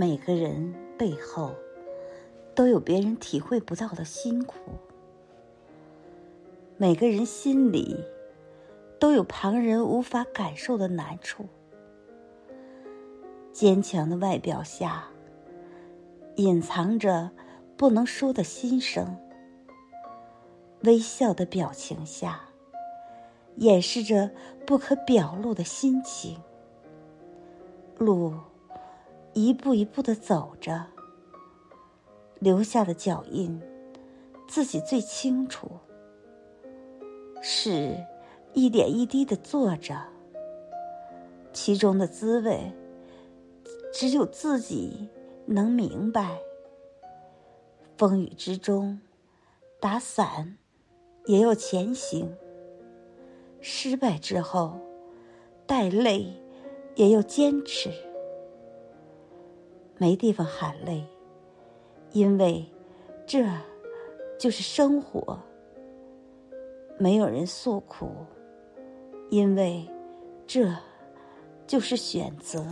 每个人背后都有别人体会不到的辛苦，每个人心里都有旁人无法感受的难处。坚强的外表下，隐藏着不能说的心声；微笑的表情下，掩饰着不可表露的心情。路一步一步的走着，留下的脚印，自己最清楚。事一点一滴的做着，其中的滋味。只有自己能明白。风雨之中，打伞也要前行；失败之后，带泪也要坚持。没地方喊累，因为这就是生活；没有人诉苦，因为这就是选择。